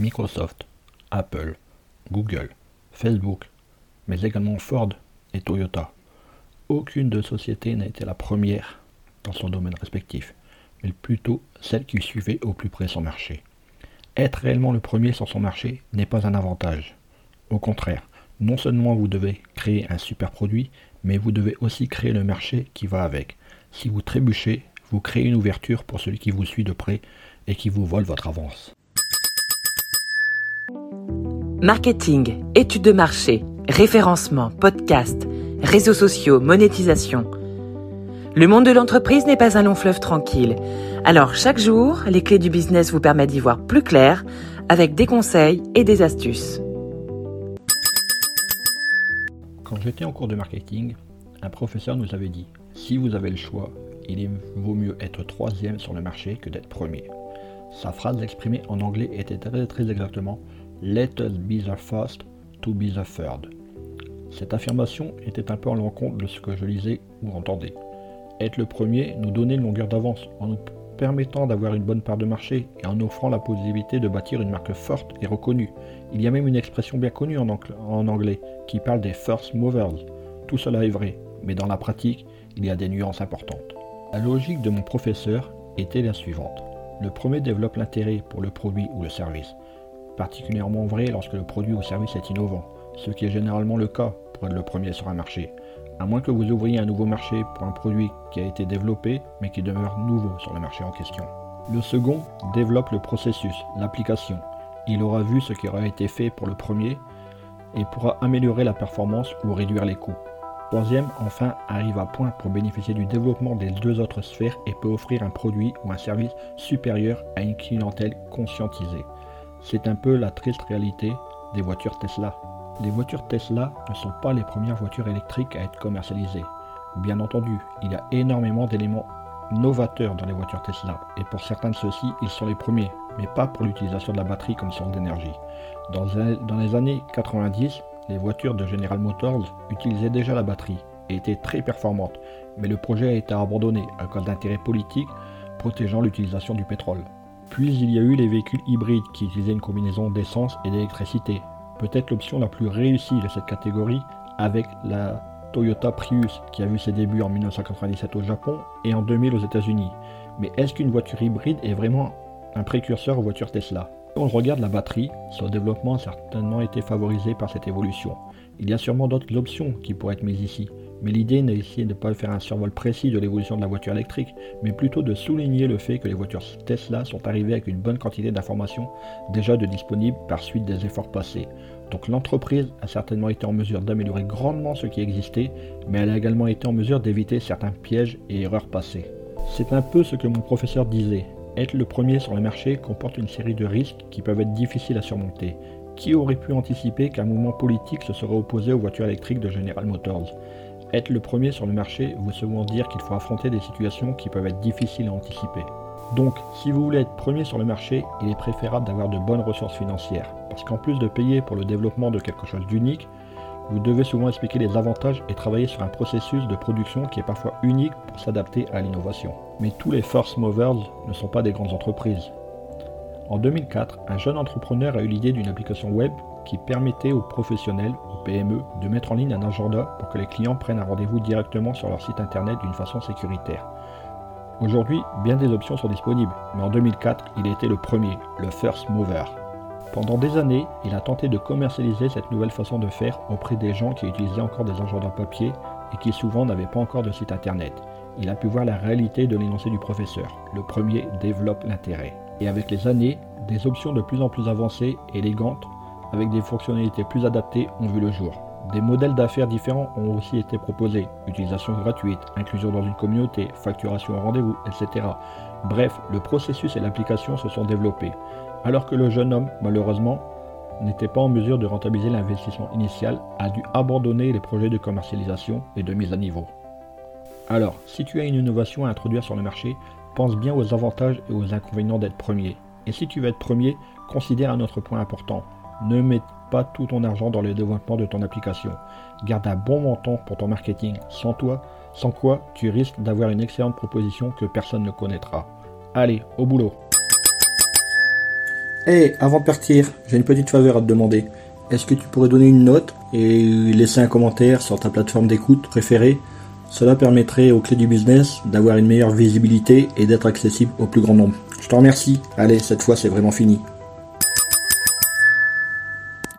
Microsoft, Apple, Google, Facebook, mais également Ford et Toyota. Aucune de sociétés n'a été la première dans son domaine respectif, mais plutôt celle qui suivait au plus près son marché. Être réellement le premier sur son marché n'est pas un avantage. Au contraire, non seulement vous devez créer un super produit, mais vous devez aussi créer le marché qui va avec. Si vous trébuchez, vous créez une ouverture pour celui qui vous suit de près et qui vous vole votre avance. Marketing, études de marché, référencement, podcast, réseaux sociaux, monétisation. Le monde de l'entreprise n'est pas un long fleuve tranquille. Alors chaque jour, les clés du business vous permettent d'y voir plus clair avec des conseils et des astuces. Quand j'étais en cours de marketing, un professeur nous avait dit, si vous avez le choix, il vaut mieux être troisième sur le marché que d'être premier. Sa phrase exprimée en anglais était très, très exactement Let us be the first to be the third. Cette affirmation était un peu en l'encontre de ce que je lisais ou entendais. Être le premier nous donnait une longueur d'avance en nous permettant d'avoir une bonne part de marché et en offrant la possibilité de bâtir une marque forte et reconnue. Il y a même une expression bien connue en, en anglais qui parle des first movers. Tout cela est vrai, mais dans la pratique, il y a des nuances importantes. La logique de mon professeur était la suivante. Le premier développe l'intérêt pour le produit ou le service, particulièrement vrai lorsque le produit ou service est innovant, ce qui est généralement le cas pour être le premier sur un marché, à moins que vous ouvriez un nouveau marché pour un produit qui a été développé mais qui demeure nouveau sur le marché en question. Le second développe le processus, l'application. Il aura vu ce qui aura été fait pour le premier et pourra améliorer la performance ou réduire les coûts. Troisième, enfin, arrive à point pour bénéficier du développement des deux autres sphères et peut offrir un produit ou un service supérieur à une clientèle conscientisée. C'est un peu la triste réalité des voitures Tesla. Les voitures Tesla ne sont pas les premières voitures électriques à être commercialisées. Bien entendu, il y a énormément d'éléments novateurs dans les voitures Tesla, et pour certains de ceux-ci, ils sont les premiers, mais pas pour l'utilisation de la batterie comme source d'énergie. Dans, les années 90, les voitures de General Motors utilisaient déjà la batterie et étaient très performantes, mais le projet a été abandonné à cause d'intérêts politiques protégeant l'utilisation du pétrole. Puis il y a eu les véhicules hybrides qui utilisaient une combinaison d'essence et d'électricité. Peut-être l'option la plus réussie de cette catégorie avec la Toyota Prius qui a vu ses débuts en 1997 au Japon et en 2000 aux États-Unis. Mais est-ce qu'une voiture hybride est vraiment un précurseur aux voitures Tesla? Quand on regarde la batterie, son développement a certainement été favorisé par cette évolution. Il y a sûrement d'autres options qui pourraient être mises ici, mais l'idée n'est ici de ne pas faire un survol précis de l'évolution de la voiture électrique, mais plutôt de souligner le fait que les voitures Tesla sont arrivées avec une bonne quantité d'informations déjà de disponibles par suite des efforts passés. Donc l'entreprise a certainement été en mesure d'améliorer grandement ce qui existait, mais elle a également été en mesure d'éviter certains pièges et erreurs passées. C'est un peu ce que mon professeur disait. Être le premier sur le marché comporte une série de risques qui peuvent être difficiles à surmonter. Qui aurait pu anticiper qu'un mouvement politique se serait opposé aux voitures électriques de General Motors? Être le premier sur le marché veut souvent dire qu'il faut affronter des situations qui peuvent être difficiles à anticiper. Donc, si vous voulez être premier sur le marché, il est préférable d'avoir de bonnes ressources financières, parce qu'en plus de payer pour le développement de quelque chose d'unique, vous devez souvent expliquer les avantages et travailler sur un processus de production qui est parfois unique pour s'adapter à l'innovation. Mais tous les first movers ne sont pas des grandes entreprises. En 2004, un jeune entrepreneur a eu l'idée d'une application web qui permettait aux professionnels, aux PME, de mettre en ligne un agenda pour que les clients prennent un rendez-vous directement sur leur site internet d'une façon sécuritaire. Aujourd'hui, bien des options sont disponibles, mais en 2004, il été le premier, le first mover. Pendant des années, il a tenté de commercialiser cette nouvelle façon de faire auprès des gens qui utilisaient encore des agendas papier et qui souvent n'avaient pas encore de site internet. Il a pu voir la réalité de l'énoncé du professeur. Le premier développe l'intérêt. Et avec les années, des options de plus en plus avancées, élégantes, avec des fonctionnalités plus adaptées ont vu le jour. Des modèles d'affaires différents ont aussi été proposés. Utilisation gratuite, inclusion dans une communauté, facturation au rendez-vous, etc. Bref, le processus et l'application se sont développés alors que le jeune homme, malheureusement, n'était pas en mesure de rentabiliser l'investissement initial, a dû abandonner les projets de commercialisation et de mise à niveau. Alors, si tu as une innovation à introduire sur le marché, pense bien aux avantages et aux inconvénients d'être premier. Et si tu veux être premier, considère un autre point important. Ne mets pas tout ton argent dans le développement de ton application. Garde un bon montant pour ton marketing. Sans toi, sans quoi tu risques d'avoir une excellente proposition que personne ne connaîtra. Allez, au boulot Hé, avant de partir, j'ai une petite faveur à te demander. Est-ce que tu pourrais donner une note et laisser un commentaire sur ta plateforme d'écoute préférée? Cela permettrait aux clés du business d'avoir une meilleure visibilité et d'être accessible au plus grand nombre. Je te remercie. Allez, cette fois c'est vraiment fini.